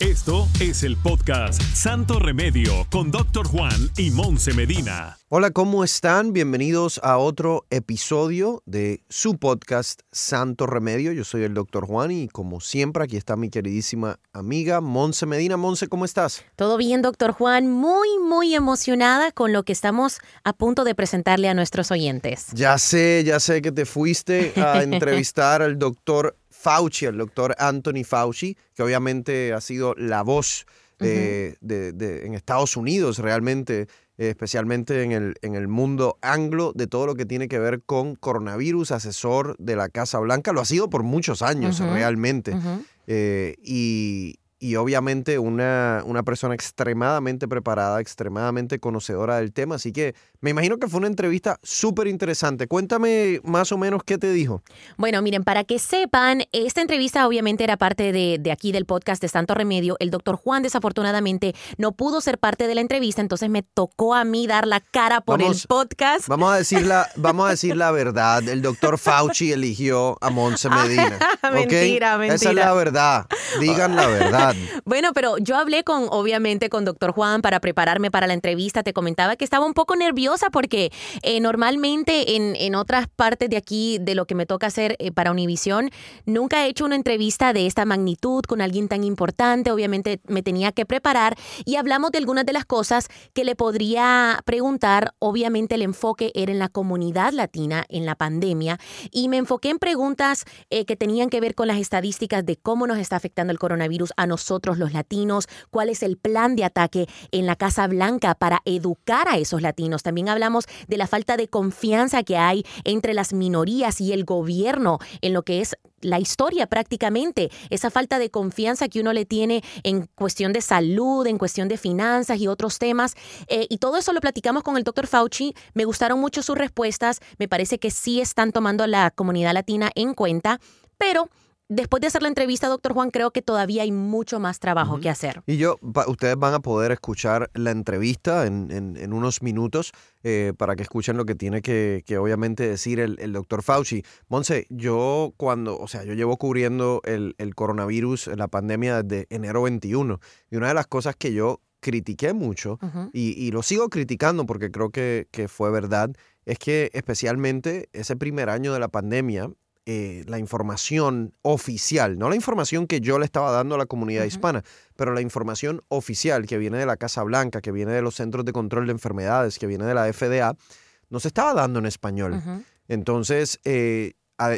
Esto es el podcast Santo Remedio con Doctor Juan y Monse Medina. Hola, ¿cómo están? Bienvenidos a otro episodio de su podcast Santo Remedio. Yo soy el Doctor Juan y como siempre aquí está mi queridísima amiga Monse Medina. Monse, ¿cómo estás? Todo bien, Doctor Juan. Muy, muy emocionada con lo que estamos a punto de presentarle a nuestros oyentes. Ya sé, ya sé que te fuiste a entrevistar al doctor Fauci, el doctor Anthony Fauci, que obviamente ha sido la voz de, en Estados Unidos realmente, especialmente en el, en el mundo anglo, de todo lo que tiene que ver con coronavirus, asesor de la Casa Blanca. Lo ha sido por muchos años realmente. Eh, y, y obviamente una, una, persona extremadamente preparada, extremadamente conocedora del tema. Así que me imagino que fue una entrevista súper interesante. Cuéntame más o menos qué te dijo. Bueno, miren, para que sepan, esta entrevista obviamente era parte de, de aquí del podcast de Santo Remedio. El doctor Juan desafortunadamente no pudo ser parte de la entrevista, entonces me tocó a mí dar la cara por el podcast. Vamos a, decir la, vamos a decir la verdad. El doctor Fauci eligió a Monse Medina. mentira, mentira. Esa es la verdad. Digan la verdad. Bueno, pero yo hablé con, obviamente, con doctor Juan para prepararme para la entrevista. Te comentaba que estaba un poco nerviosa porque eh, normalmente en, en, otras partes de aquí, de lo que me toca hacer eh, para Univisión, nunca he hecho una entrevista de esta magnitud con alguien tan importante. Obviamente me tenía que preparar y hablamos de algunas de las cosas que le podría preguntar. Obviamente el enfoque era en la comunidad latina, en la pandemia, y me enfoqué en preguntas eh, que tenían que ver con las estadísticas de cómo nos está afectando el coronavirus a nosotros los latinos, cuál es el plan de ataque en la Casa Blanca para educar a esos latinos. También hablamos de la falta de confianza que hay entre las minorías y el gobierno en lo que es la historia prácticamente, esa falta de confianza que uno le tiene en cuestión de salud, en cuestión de finanzas y otros temas. Eh, y todo eso lo platicamos con el doctor Fauci. Me gustaron mucho sus respuestas. Me parece que sí están tomando a la comunidad latina en cuenta, pero después de hacer la entrevista, doctor Juan, creo que todavía hay mucho más trabajo que hacer. Y yo, ustedes van a poder escuchar la entrevista en, unos minutos eh, para que escuchen lo que tiene que, obviamente decir el, doctor Fauci. Monse, yo cuando, o sea, yo llevo cubriendo el, coronavirus, la pandemia desde enero 21, y una de las cosas que yo critiqué mucho, y, lo sigo criticando porque creo que, que fue verdad, es que especialmente ese primer año de la pandemia, eh, la información oficial, no la información que yo le estaba dando a la comunidad hispana, pero la información oficial que viene de la Casa Blanca, que viene de los Centros de Control de Enfermedades, que viene de la FDA, no se estaba dando en español. Entonces, eh,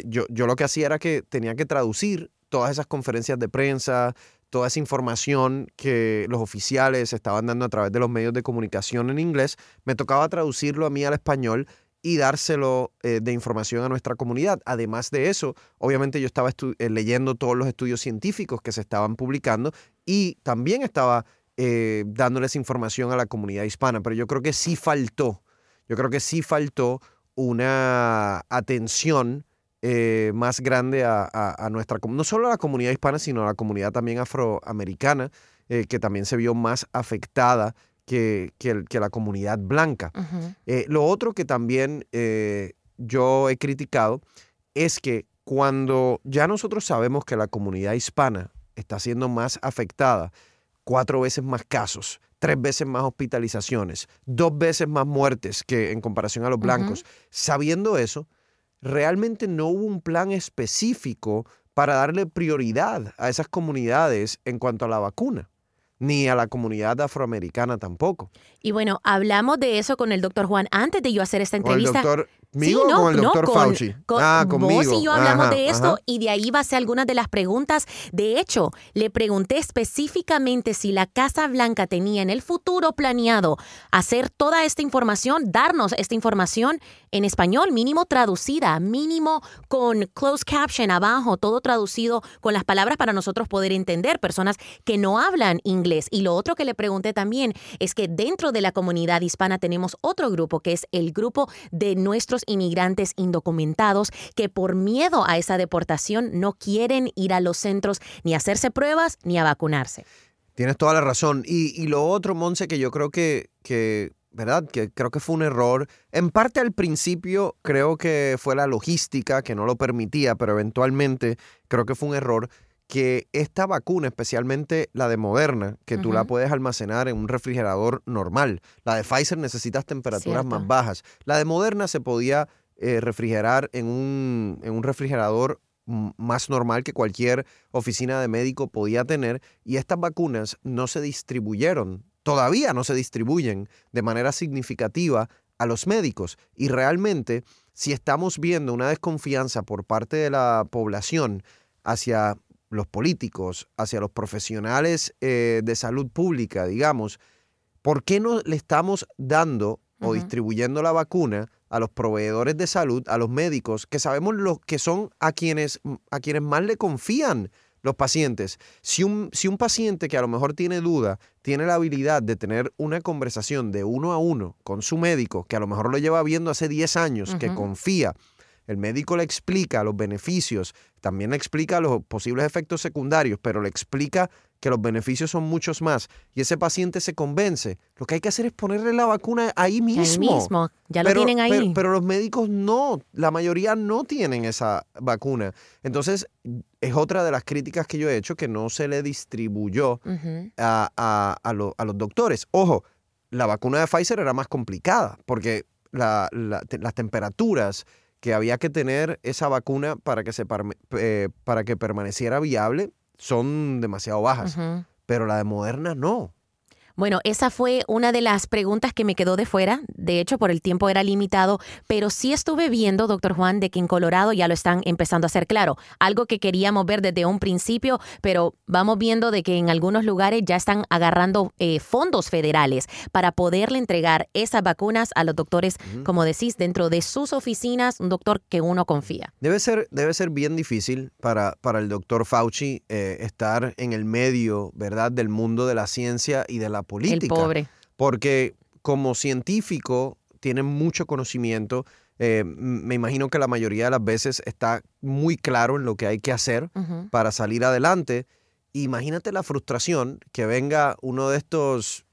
yo, yo lo que hacía era que tenía que traducir todas esas conferencias de prensa, toda esa información que los oficiales estaban dando a través de los medios de comunicación en inglés, me tocaba traducirlo a mí al español y dárselo eh, de información a nuestra comunidad. Además de eso, obviamente yo estaba eh, leyendo todos los estudios científicos que se estaban publicando y también estaba eh, dándoles información a la comunidad hispana, pero yo creo que sí faltó, yo creo que sí faltó una atención más grande a, a, nuestra, no solo a la comunidad hispana, sino a la comunidad también afroamericana, que también se vio más afectada que, que, la comunidad blanca. Eh, lo otro que también eh, yo he criticado es que cuando ya nosotros sabemos que la comunidad hispana está siendo más afectada, cuatro veces más casos, tres veces más hospitalizaciones, dos veces más muertes que en comparación a los blancos, sabiendo eso, realmente no hubo un plan específico para darle prioridad a esas comunidades en cuanto a la vacuna ni a la comunidad afroamericana tampoco. Y bueno, hablamos de eso con el doctor Juan antes de yo hacer esta entrevista. ¿Conmigo sí, no, con el doctor Fauci? ah, conmigo. Vos y yo hablamos de esto y de ahí va a ser algunas de las preguntas. De hecho, le pregunté específicamente si la Casa Blanca tenía en el futuro planeado hacer toda esta información, darnos esta información en español, mínimo traducida, mínimo con closed caption abajo, todo traducido con las palabras para nosotros poder entender, personas que no hablan inglés. Y lo otro que le pregunté también es que dentro de la comunidad hispana tenemos otro grupo que es el grupo de nuestros inmigrantes indocumentados que por miedo a esa deportación no quieren ir a los centros ni a hacerse pruebas ni a vacunarse. Tienes toda la razón. Y, lo otro, Monse, que yo creo que, que, ¿verdad? Que creo que fue un error. En parte al principio creo que fue la logística que no lo permitía, pero eventualmente creo que fue un error que esta vacuna, especialmente la de Moderna, que tú la puedes almacenar en un refrigerador normal, la de Pfizer necesitas temperaturas más bajas, la de Moderna se podía eh, refrigerar en un, en un refrigerador más normal que cualquier oficina de médico podía tener y estas vacunas no se distribuyeron, todavía no se distribuyen de manera significativa a los médicos. Y realmente si estamos viendo una desconfianza por parte de la población hacia los políticos, hacia los profesionales eh, de salud pública, digamos, ¿por qué no le estamos dando o distribuyendo la vacuna a los proveedores de salud, a los médicos, que sabemos lo que son a quienes, a quienes más le confían los pacientes. Si un, si un paciente que a lo mejor tiene duda, tiene la habilidad de tener una conversación de uno a uno con su médico, que a lo mejor lo lleva viendo hace 10 años, que confía, el médico le explica los beneficios, también le explica los posibles efectos secundarios, pero le explica que los beneficios son muchos más y ese paciente se convence, lo que hay que hacer es ponerle la vacuna ahí mismo. Ahí mismo, ya lo tienen ahí. Pero, los médicos no, la mayoría no tienen esa vacuna. Entonces, es otra de las críticas que yo he hecho que no se le distribuyó a, los doctores. Ojo, la vacuna de Pfizer era más complicada porque las temperaturas que había que tener esa vacuna para que, se, eh, para que permaneciera viable son demasiado bajas. Pero la de Moderna no. Bueno, esa fue una de las preguntas que me quedó de fuera. De hecho, por el tiempo era limitado, pero sí estuve viendo, doctor Juan, de que en Colorado ya lo están empezando a hacer claro. Algo que queríamos ver desde un principio, pero vamos viendo de que en algunos lugares ya están agarrando eh, fondos federales para poderle entregar esas vacunas a los doctores, como decís, dentro de sus oficinas, un doctor que uno confía. Debe ser, debe ser bien difícil para, para el doctor Fauci eh, estar en el medio, ¿verdad?, del mundo de la ciencia y de la política. El pobre. Porque como científico tiene mucho conocimiento. Eh, me imagino que la mayoría de las veces está muy claro en lo que hay que hacer para salir adelante. Imagínate la frustración que venga uno de estos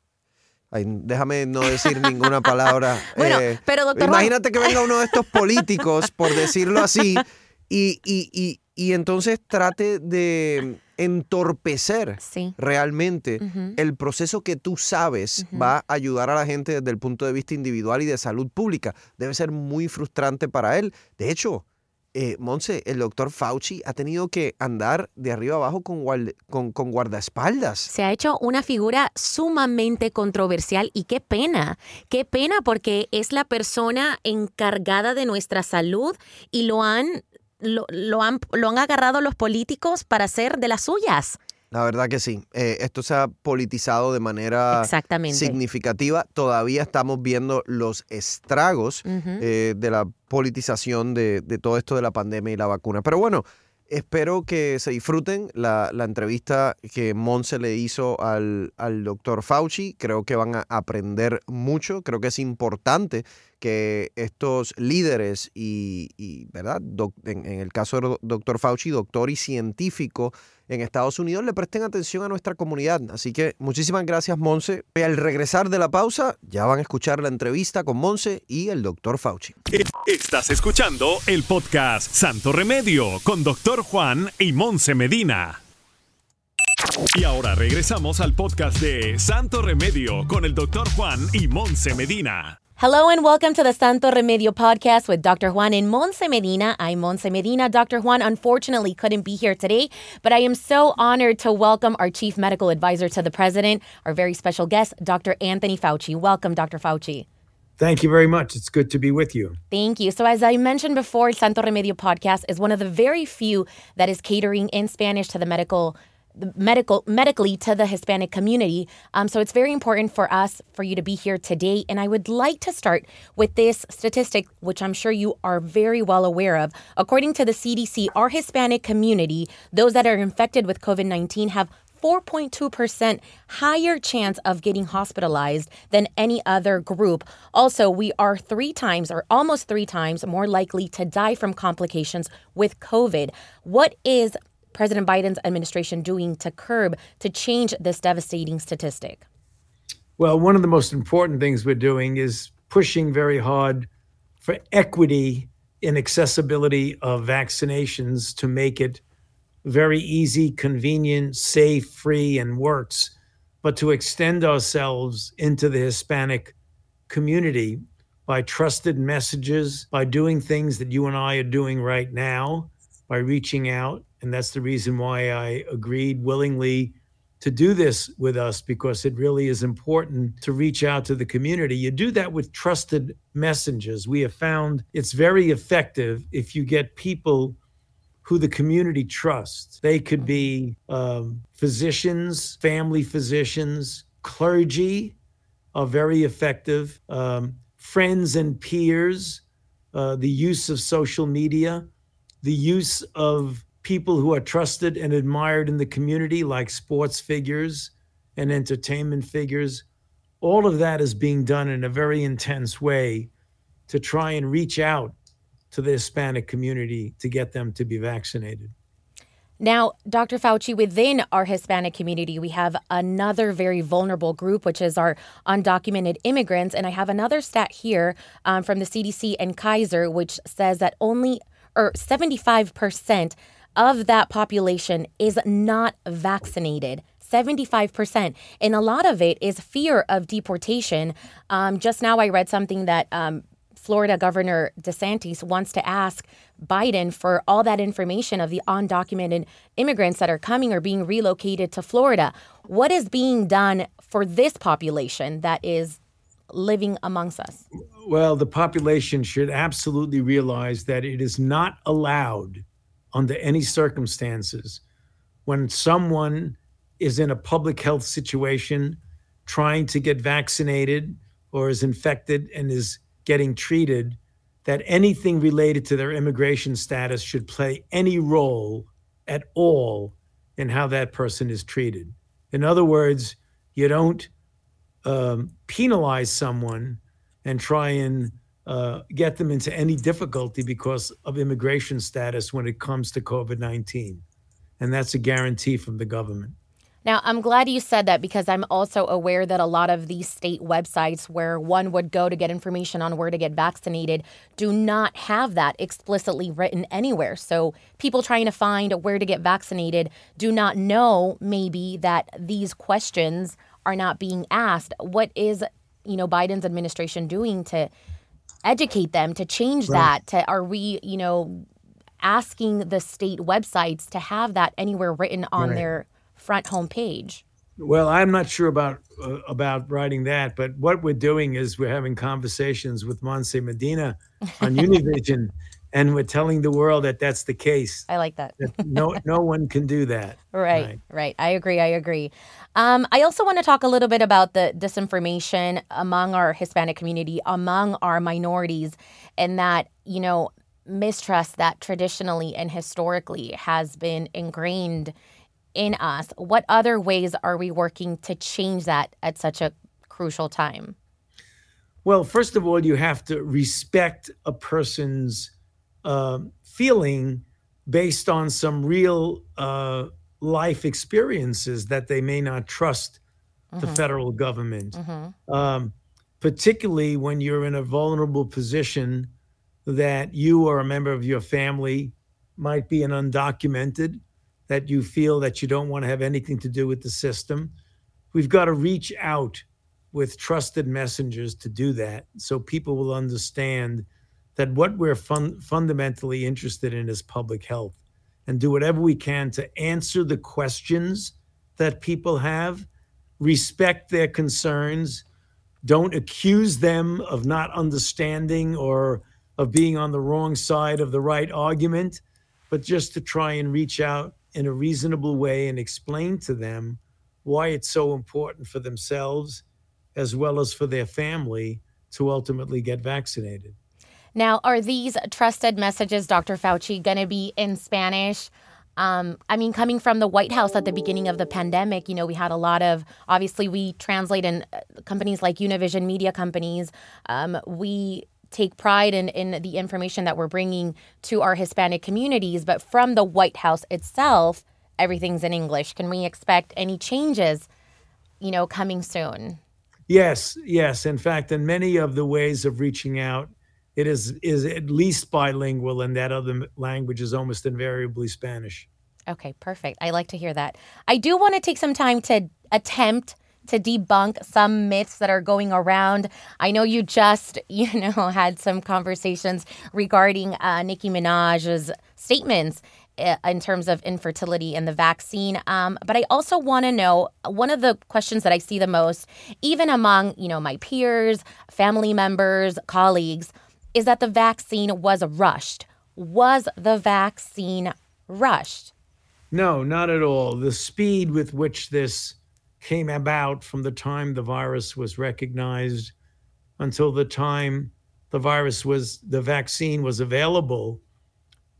déjame no decir ninguna palabra. bueno, eh, pero doctor Imagínate que venga uno de estos políticos, por decirlo así, y, y, y entonces trate de entorpecer realmente el proceso que tú sabes va a ayudar a la gente desde el punto de vista individual y de salud pública. Debe ser muy frustrante para él. De hecho, eh, Monse, el doctor Fauci ha tenido que andar de arriba abajo con, con, con, guardaespaldas. Se ha hecho una figura sumamente controversial y qué pena, qué pena porque es la persona encargada de nuestra salud y lo han lo, han, lo han agarrado los políticos para hacer de las suyas. La verdad que sí. Eh, esto se ha politizado de manera significativa. Todavía estamos viendo los estragos eh, de la politización de, de, todo esto de la pandemia y la vacuna. Pero bueno, espero que se disfruten la, la entrevista que Monse le hizo al, al doctor Fauci. Creo que van a aprender mucho. Creo que es importante que estos líderes y, ¿verdad? en, el caso del doctor Fauci, doctor y científico en Estados Unidos, le presten atención a nuestra comunidad. Así que muchísimas gracias, Monse. Al regresar de la pausa, ya van a escuchar la entrevista con Monse y el doctor Fauci. Estás escuchando el podcast Santo Remedio con doctor Juan y Monse Medina. Y ahora regresamos al podcast de Santo Remedio con el doctor Juan y Monse Medina. Hello and welcome to the Santo Remedio podcast with Dr. Juan in Monse Medina. I'm Monse Medina. Dr. Juan unfortunately couldn't be here today, but I am so honored to welcome our chief medical advisor to the president, our very special guest, Dr. Anthony Fauci. Welcome, Dr. Fauci. Thank you very much. It's good to be with you. Thank you. So, as I mentioned before, Santo Remedio podcast is one of the very few that is catering in Spanish to the medical medical medically to the Hispanic community. Um, so it's very important for us for you to be here today. And I would like to start with this statistic, which I'm sure you are very well aware of. According to the CDC, our Hispanic community, those that are infected with COVID 19, have 4.2% higher chance of getting hospitalized than any other group. Also, we are three times or almost three times more likely to die from complications with COVID. What is President Biden's administration doing to curb to change this devastating statistic? Well, one of the most important things we're doing is pushing very hard for equity in accessibility of vaccinations to make it very easy, convenient, safe, free, and works, but to extend ourselves into the Hispanic community by trusted messages, by doing things that you and I are doing right now, by reaching out. And that's the reason why I agreed willingly to do this with us because it really is important to reach out to the community. You do that with trusted messengers. We have found it's very effective if you get people who the community trusts. They could be um, physicians, family physicians, clergy are very effective, um, friends and peers, uh, the use of social media, the use of people who are trusted and admired in the community, like sports figures and entertainment figures. All of that is being done in a very intense way to try and reach out to the Hispanic community to get them to be vaccinated. Now, Dr. Fauci, within our Hispanic community, we have another very vulnerable group, which is our undocumented immigrants. And I have another stat here um, from the CDC and Kaiser, which says that only or 75% of that population is not vaccinated. 75%. And a lot of it is fear of deportation. Um, just now, I read something that um, Florida Governor DeSantis wants to ask Biden for all that information of the undocumented immigrants that are coming or being relocated to Florida. What is being done for this population that is living amongst us? Well, the population should absolutely realize that it is not allowed under any circumstances when someone is in a public health situation trying to get vaccinated or is infected and is getting treated that anything related to their immigration status should play any role at all in how that person is treated. In other words, you don't um, penalize someone and try and Uh, get them into any difficulty because of immigration status when it comes to COVID 19. And that's a guarantee from the government. Now, I'm glad you said that because I'm also aware that a lot of these state websites where one would go to get information on where to get vaccinated do not have that explicitly written anywhere. So, people trying to find where to get vaccinated do not know maybe that these questions are not being asked. What is, you know, Biden's administration doing to educate them to change right. that to are we you know asking the state websites to have that anywhere written on right. their front homepage well i'm not sure about uh, about writing that but what we're doing is we're having conversations with monse medina on univision and we're telling the world that that's the case. I like that. that no, no one can do that. Right, right, right. I agree. I agree. Um, I also want to talk a little bit about the disinformation among our Hispanic community, among our minorities, and that you know mistrust that traditionally and historically has been ingrained in us. What other ways are we working to change that at such a crucial time? Well, first of all, you have to respect a person's uh, feeling based on some real uh, life experiences that they may not trust mm-hmm. the federal government, mm-hmm. um, particularly when you're in a vulnerable position that you or a member of your family might be an undocumented, that you feel that you don't want to have anything to do with the system. We've got to reach out with trusted messengers to do that so people will understand that what we're fun- fundamentally interested in is public health and do whatever we can to answer the questions that people have, respect their concerns, don't accuse them of not understanding or of being on the wrong side of the right argument, but just to try and reach out in a reasonable way and explain to them why it's so important for themselves as well as for their family to ultimately get vaccinated. Now, are these trusted messages, Dr. Fauci, going to be in Spanish? Um, I mean, coming from the White House at the beginning of the pandemic, you know, we had a lot of, obviously, we translate in uh, companies like Univision Media Companies. Um, we take pride in, in the information that we're bringing to our Hispanic communities. But from the White House itself, everything's in English. Can we expect any changes, you know, coming soon? Yes, yes. In fact, in many of the ways of reaching out, it is is at least bilingual, and that other language is almost invariably Spanish. Okay, perfect. I like to hear that. I do want to take some time to attempt to debunk some myths that are going around. I know you just, you know, had some conversations regarding uh, Nicki Minaj's statements uh, in terms of infertility and the vaccine. Um, but I also want to know one of the questions that I see the most, even among you know my peers, family members, colleagues, is that the vaccine was rushed. Was the vaccine rushed? No, not at all. The speed with which this came about from the time the virus was recognized until the time the virus was the vaccine was available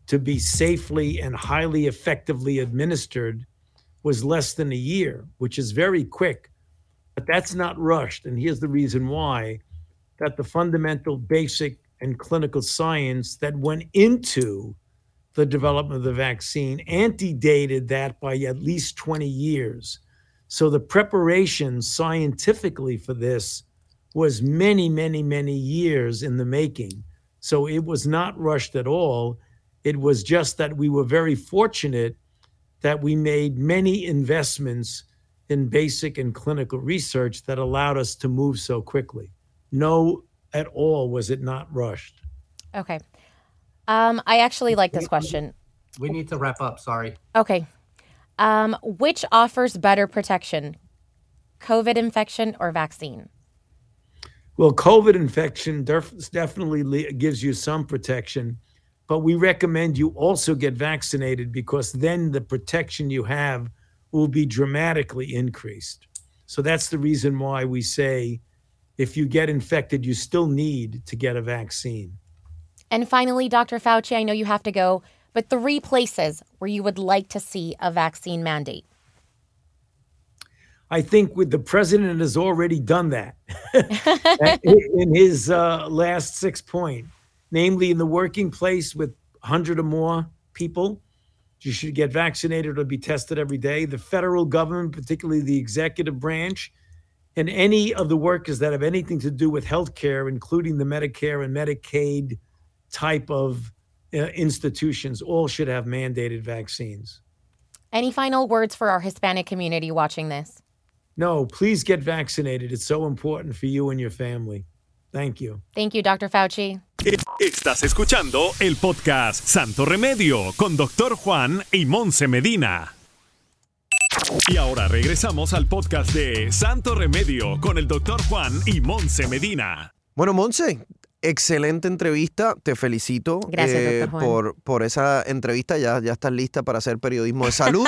to be safely and highly effectively administered was less than a year, which is very quick. But that's not rushed. And here's the reason why that the fundamental, basic, and clinical science that went into the development of the vaccine antedated that by at least 20 years. So the preparation scientifically for this was many, many, many years in the making. So it was not rushed at all. It was just that we were very fortunate that we made many investments in basic and clinical research that allowed us to move so quickly. No, at all was it not rushed. Okay. Um, I actually like this question. We need to wrap up. Sorry. Okay. Um, which offers better protection, COVID infection or vaccine? Well, COVID infection def- definitely le- gives you some protection, but we recommend you also get vaccinated because then the protection you have will be dramatically increased. So that's the reason why we say if you get infected, you still need to get a vaccine. And finally, Dr. Fauci, I know you have to go, but three places where you would like to see a vaccine mandate. I think with the president has already done that in his uh, last six point, namely in the working place with 100 or more people. You should get vaccinated or be tested every day. The federal government, particularly the executive branch, and any of the workers that have anything to do with healthcare, including the Medicare and Medicaid type of uh, institutions, all should have mandated vaccines. Any final words for our Hispanic community watching this? No, please get vaccinated. It's so important for you and your family. Thank you. Thank you, Dr. Fauci. Estás escuchando el podcast Santo Remedio con Dr. Juan y Monse Medina. Y ahora regresamos al podcast de Santo Remedio con el Dr. Juan y Monse Medina. Bueno, Monse, excelente entrevista. Te felicito Gracias, eh, doctor por, por esa entrevista. Ya, ya estás lista para hacer periodismo de salud.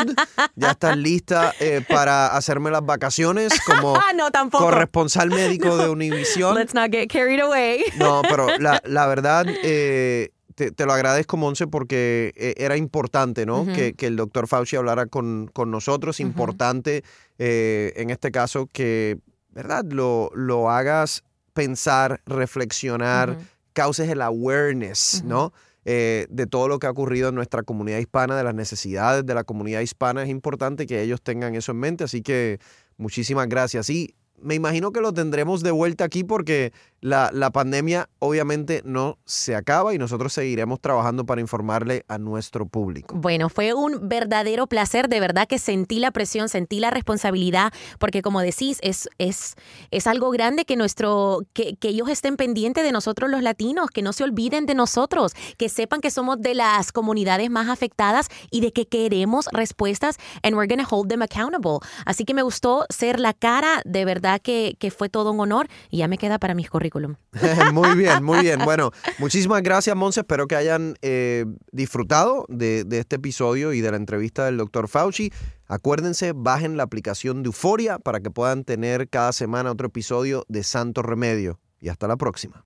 ya estás lista eh, para hacerme las vacaciones como no, tampoco. corresponsal médico de Univisión. Let's not get carried away. No, pero la, la verdad, eh, te, te lo agradezco, Monse, porque eh, era importante, ¿no? Que, que el doctor Fauci hablara con, con nosotros. Importante, eh, en este caso, que, ¿verdad? Lo, lo hagas pensar, reflexionar, causes el awareness. ¿no? Eh, de todo lo que ha ocurrido en nuestra comunidad hispana, de las necesidades de la comunidad hispana. Es importante que ellos tengan eso en mente, así que muchísimas gracias. Y me imagino que lo tendremos de vuelta aquí porque la, la pandemia obviamente no se acaba y nosotros seguiremos trabajando para informarle a nuestro público. Bueno, fue un verdadero placer, de verdad que sentí la presión, sentí la responsabilidad, porque como decís, es, es, es algo grande que nuestro, que, que ellos estén pendientes de nosotros los latinos, que no se olviden de nosotros, que sepan que somos de las comunidades más afectadas y de que queremos respuestas and we're gonna hold them accountable. Así que me gustó ser la cara, de que fue todo un honor y ya me queda para mis currículum. muy bien, muy bien. Bueno, muchísimas gracias, Monse. Espero que hayan eh, disfrutado de, de este episodio y de la entrevista del doctor Fauci. Acuérdense, bajen la aplicación de Euforia para que puedan tener cada semana otro episodio de Santo Remedio. Y hasta la próxima.